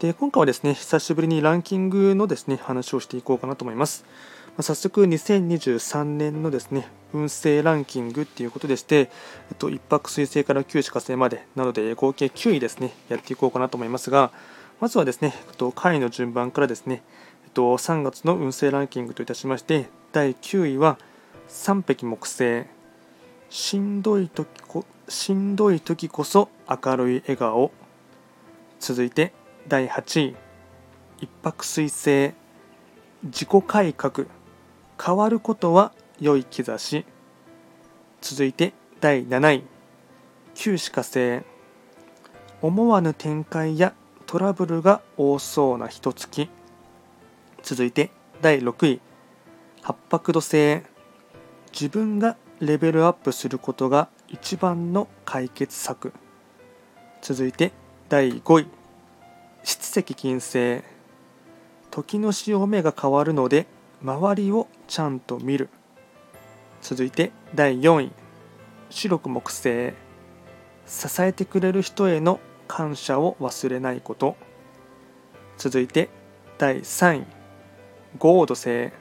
で今回はですね久しぶりにランキングのですね話をしていこうかなと思います。まあ、早速2023年のですね運勢ランキングっていうことでして、えっと、1泊水星から9子火星までなので合計9位ですねやっていこうかなと思いますがまずはですね、えっと、回の順番からですね、えっと、3月の運勢ランキングといたしまして第9位は3匹木星しんどい時こしんどい時こそ明るい笑顔続いて第8位一泊水星自己改革。変わることは良い兆し。続いて第7位旧歯科星。思わぬ展開やトラブルが多そうな一月続いて第6位八白土星。自分がレベルアップすることが一番の解決策。続いて第5位七石金星時の潮目が変わるので周りをちゃんと見る。続いて第4位。白く木星支えてくれる人への感謝を忘れないこと。続いて第3位。ゴード星。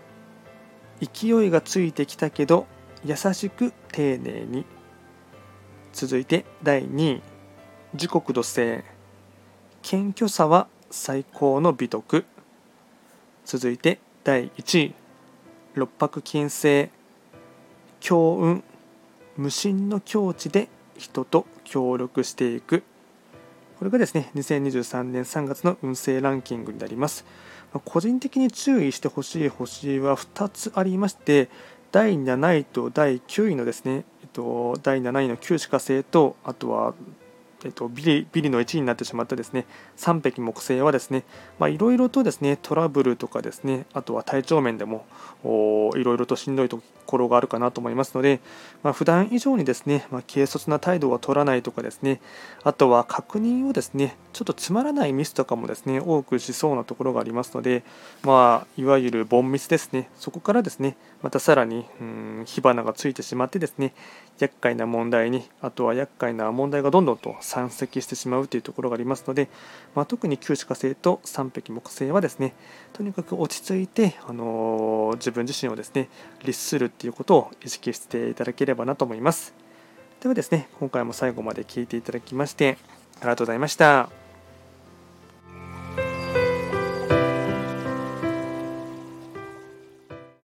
勢いがついてきたけど優しく丁寧に。続いて第2位。時刻土星。謙虚さは最高の美徳。続いて第1位。六白金星強運無心の境地で人と協力していく。これがですね2023年3月の運勢ランキングになります。個人的に注意してほしい星は2つありまして第7位と第9位のですね、えっと、第7位の旧歯科星とあとはえっと、ビリビリの1位になってしまったですね3匹木星はですねいろいろとですねトラブルとかですねあとは体調面でもいろいろとしんどいところがあるかなと思いますので、まあ、普段以上にですね、まあ、軽率な態度は取らないとかですねあとは確認をですねちょっとつまらないミスとかもですね多くしそうなところがありますので、まあ、いわゆるボンミスですねそこからですねまたさらにうん火花がついてしまってですね厄介な問題にあとは厄介な問題がどんどんと山積してしまうというところがありますので、まあ、特に旧歯科星と三匹木星はですねとにかく落ち着いて、あのー、自分自身をですね律するっていうことを意識していただければなと思いますではですね今回も最後まで聞いていただきましてありがとうございました。